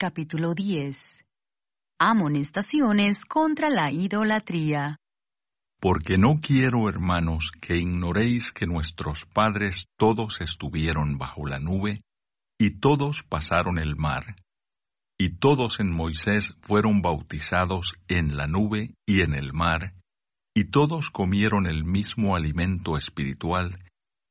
capítulo 10. Amonestaciones contra la idolatría. Porque no quiero, hermanos, que ignoréis que nuestros padres todos estuvieron bajo la nube, y todos pasaron el mar, y todos en Moisés fueron bautizados en la nube y en el mar, y todos comieron el mismo alimento espiritual,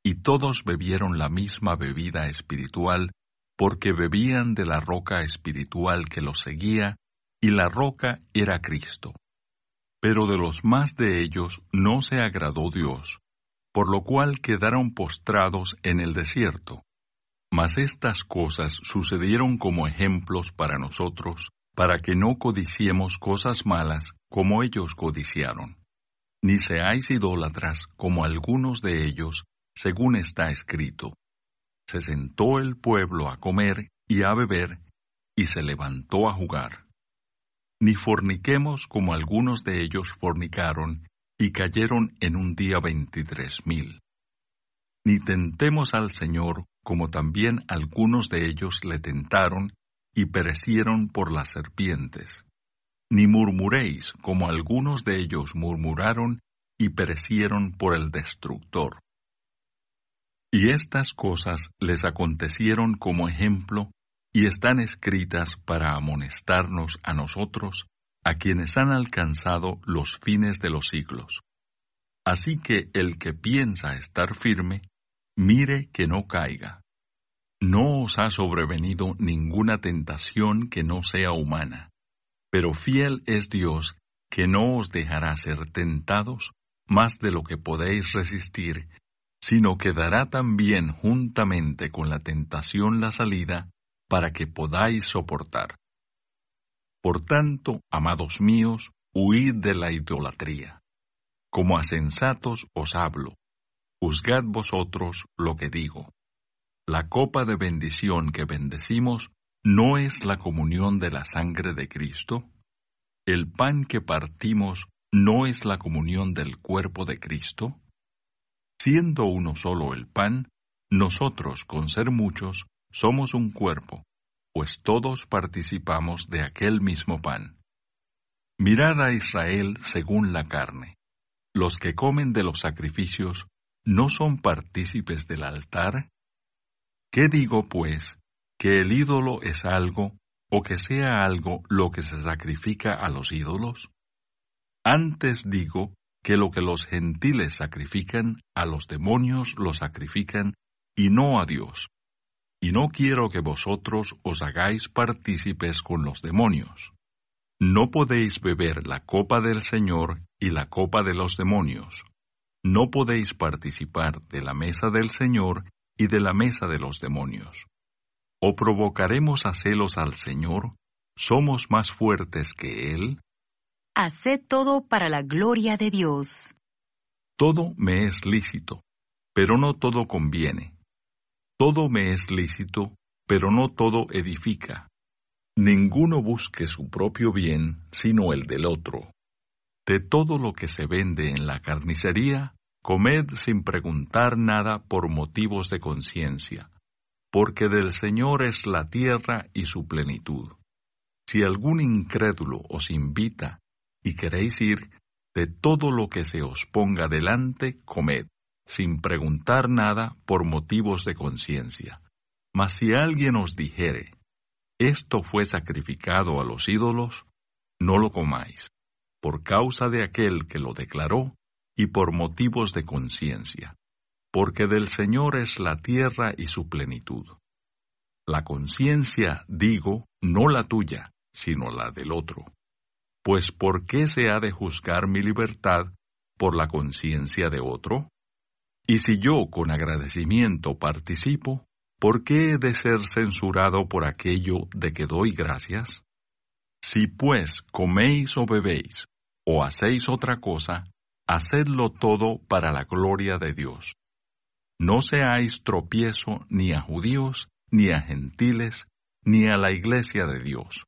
y todos bebieron la misma bebida espiritual, porque bebían de la roca espiritual que los seguía, y la roca era Cristo. Pero de los más de ellos no se agradó Dios, por lo cual quedaron postrados en el desierto. Mas estas cosas sucedieron como ejemplos para nosotros, para que no codiciemos cosas malas como ellos codiciaron. Ni seáis idólatras como algunos de ellos, según está escrito. Se sentó el pueblo a comer y a beber, y se levantó a jugar. Ni forniquemos como algunos de ellos fornicaron, y cayeron en un día veintitrés mil. Ni tentemos al Señor como también algunos de ellos le tentaron, y perecieron por las serpientes. Ni murmuréis como algunos de ellos murmuraron, y perecieron por el destructor. Y estas cosas les acontecieron como ejemplo y están escritas para amonestarnos a nosotros, a quienes han alcanzado los fines de los siglos. Así que el que piensa estar firme, mire que no caiga. No os ha sobrevenido ninguna tentación que no sea humana, pero fiel es Dios que no os dejará ser tentados más de lo que podéis resistir, sino que dará también juntamente con la tentación la salida para que podáis soportar. Por tanto, amados míos, huid de la idolatría. Como a sensatos os hablo, juzgad vosotros lo que digo. La copa de bendición que bendecimos no es la comunión de la sangre de Cristo. El pan que partimos no es la comunión del cuerpo de Cristo siendo uno solo el pan, nosotros, con ser muchos, somos un cuerpo, pues todos participamos de aquel mismo pan. Mirad a Israel según la carne. Los que comen de los sacrificios, ¿no son partícipes del altar? ¿Qué digo, pues, que el ídolo es algo, o que sea algo lo que se sacrifica a los ídolos? Antes digo que lo que los gentiles sacrifican, a los demonios lo sacrifican, y no a Dios. Y no quiero que vosotros os hagáis partícipes con los demonios. No podéis beber la copa del Señor y la copa de los demonios. No podéis participar de la mesa del Señor y de la mesa de los demonios. ¿O provocaremos a celos al Señor? ¿Somos más fuertes que Él? Haced todo para la gloria de Dios. Todo me es lícito, pero no todo conviene. Todo me es lícito, pero no todo edifica. Ninguno busque su propio bien, sino el del otro. De todo lo que se vende en la carnicería, comed sin preguntar nada por motivos de conciencia, porque del Señor es la tierra y su plenitud. Si algún incrédulo os invita y queréis ir, de todo lo que se os ponga delante, comed, sin preguntar nada por motivos de conciencia. Mas si alguien os dijere, esto fue sacrificado a los ídolos, no lo comáis, por causa de aquel que lo declaró y por motivos de conciencia, porque del Señor es la tierra y su plenitud. La conciencia, digo, no la tuya, sino la del otro. Pues ¿por qué se ha de juzgar mi libertad por la conciencia de otro? Y si yo con agradecimiento participo, ¿por qué he de ser censurado por aquello de que doy gracias? Si pues coméis o bebéis, o hacéis otra cosa, hacedlo todo para la gloria de Dios. No seáis tropiezo ni a judíos, ni a gentiles, ni a la iglesia de Dios.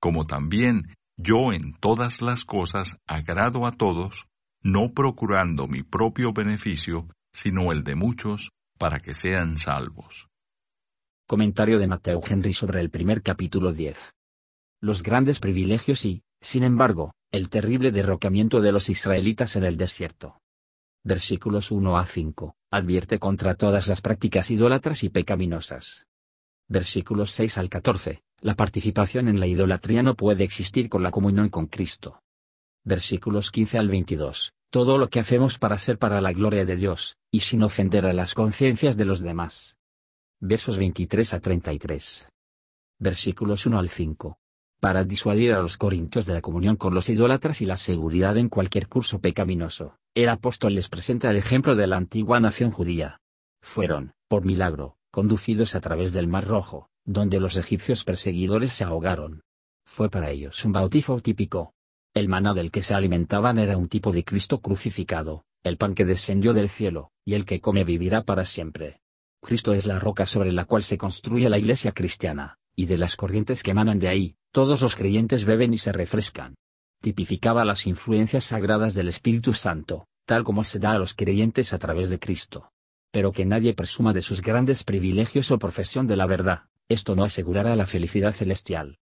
Como también yo en todas las cosas agrado a todos, no procurando mi propio beneficio, sino el de muchos, para que sean salvos. Comentario de Mateo Henry sobre el primer capítulo 10. Los grandes privilegios y, sin embargo, el terrible derrocamiento de los israelitas en el desierto. Versículos 1 a 5, advierte contra todas las prácticas idólatras y pecaminosas. Versículos 6 al 14, la participación en la idolatría no puede existir con la comunión con Cristo. Versículos 15 al 22, todo lo que hacemos para ser para la gloria de Dios, y sin ofender a las conciencias de los demás. Versos 23 a 33. Versículos 1 al 5. Para disuadir a los corintios de la comunión con los idólatras y la seguridad en cualquier curso pecaminoso, el apóstol les presenta el ejemplo de la antigua nación judía. Fueron, por milagro, conducidos a través del Mar Rojo, donde los egipcios perseguidores se ahogaron. Fue para ellos un bautizo típico, el maná del que se alimentaban era un tipo de Cristo crucificado, el pan que descendió del cielo, y el que come vivirá para siempre. Cristo es la roca sobre la cual se construye la iglesia cristiana, y de las corrientes que emanan de ahí, todos los creyentes beben y se refrescan. Tipificaba las influencias sagradas del Espíritu Santo, tal como se da a los creyentes a través de Cristo. Pero que nadie presuma de sus grandes privilegios o profesión de la verdad, esto no asegurará la felicidad celestial.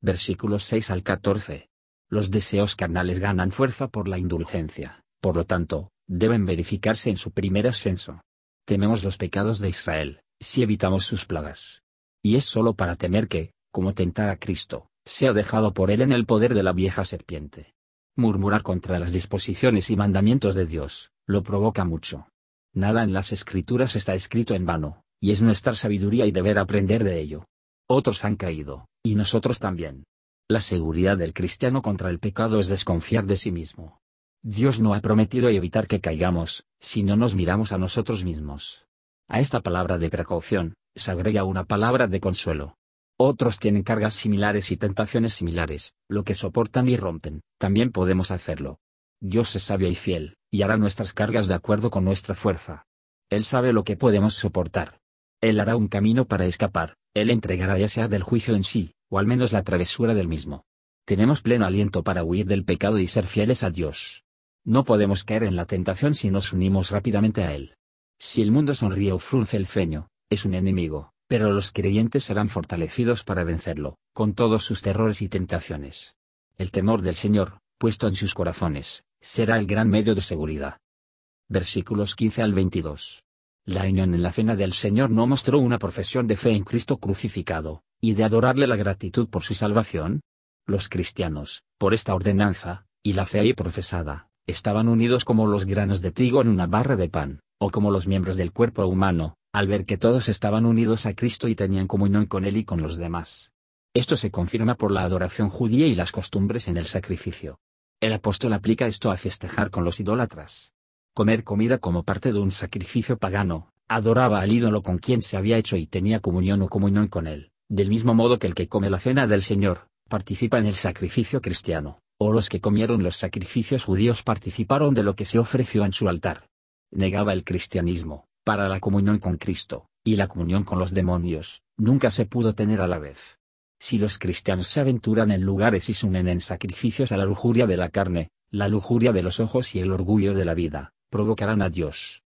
Versículos 6 al 14 los deseos carnales ganan fuerza por la indulgencia, por lo tanto, deben verificarse en su primer ascenso. Tememos los pecados de Israel, si evitamos sus plagas. Y es solo para temer que, como tentar a Cristo, sea dejado por él en el poder de la vieja serpiente. Murmurar contra las disposiciones y mandamientos de Dios, lo provoca mucho. Nada en las escrituras está escrito en vano, y es nuestra sabiduría y deber aprender de ello. Otros han caído, y nosotros también. La seguridad del cristiano contra el pecado es desconfiar de sí mismo. Dios no ha prometido evitar que caigamos, si no nos miramos a nosotros mismos. A esta palabra de precaución, se agrega una palabra de consuelo. Otros tienen cargas similares y tentaciones similares, lo que soportan y rompen, también podemos hacerlo. Dios es sabio y fiel, y hará nuestras cargas de acuerdo con nuestra fuerza. Él sabe lo que podemos soportar. Él hará un camino para escapar, Él entregará ya sea del juicio en sí, o al menos la travesura del mismo. Tenemos pleno aliento para huir del pecado y ser fieles a Dios. No podemos caer en la tentación si nos unimos rápidamente a Él. Si el mundo sonríe o frunce el ceño, es un enemigo, pero los creyentes serán fortalecidos para vencerlo, con todos sus terrores y tentaciones. El temor del Señor, puesto en sus corazones, será el gran medio de seguridad. Versículos 15 al 22. La unión en la cena del Señor no mostró una profesión de fe en Cristo crucificado, y de adorarle la gratitud por su salvación? Los cristianos, por esta ordenanza, y la fe ahí profesada, estaban unidos como los granos de trigo en una barra de pan, o como los miembros del cuerpo humano, al ver que todos estaban unidos a Cristo y tenían comunión con Él y con los demás. Esto se confirma por la adoración judía y las costumbres en el sacrificio. El apóstol aplica esto a festejar con los idólatras. Comer comida como parte de un sacrificio pagano, adoraba al ídolo con quien se había hecho y tenía comunión o comunión con él del mismo modo que el que come la cena del Señor, participa en el sacrificio cristiano, o los que comieron los sacrificios judíos participaron de lo que se ofreció en su altar. Negaba el cristianismo, para la comunión con Cristo, y la comunión con los demonios, nunca se pudo tener a la vez. Si los cristianos se aventuran en lugares y se unen en sacrificios a la lujuria de la carne, la lujuria de los ojos y el orgullo de la vida, provocarán a Dios.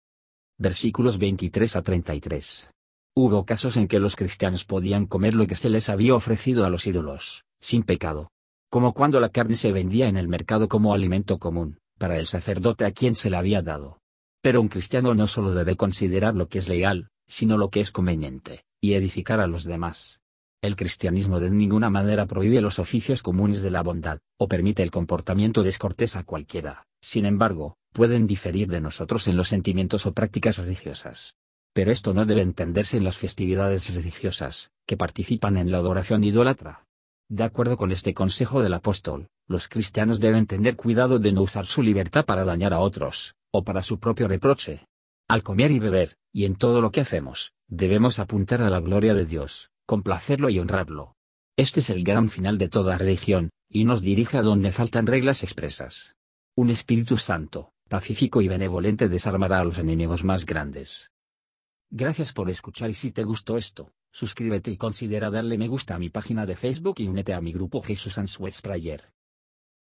Versículos 23 a 33. Hubo casos en que los cristianos podían comer lo que se les había ofrecido a los ídolos, sin pecado. Como cuando la carne se vendía en el mercado como alimento común, para el sacerdote a quien se la había dado. Pero un cristiano no solo debe considerar lo que es legal, sino lo que es conveniente, y edificar a los demás. El cristianismo de ninguna manera prohíbe los oficios comunes de la bondad, o permite el comportamiento descortés a cualquiera, sin embargo, pueden diferir de nosotros en los sentimientos o prácticas religiosas. Pero esto no debe entenderse en las festividades religiosas, que participan en la adoración idólatra. De acuerdo con este consejo del apóstol, los cristianos deben tener cuidado de no usar su libertad para dañar a otros, o para su propio reproche. Al comer y beber, y en todo lo que hacemos, debemos apuntar a la gloria de Dios, complacerlo y honrarlo. Este es el gran final de toda religión, y nos dirige a donde faltan reglas expresas. Un Espíritu Santo, pacífico y benevolente desarmará a los enemigos más grandes. Gracias por escuchar y si te gustó esto, suscríbete y considera darle me gusta a mi página de Facebook y únete a mi grupo Jesús Answers Prayer.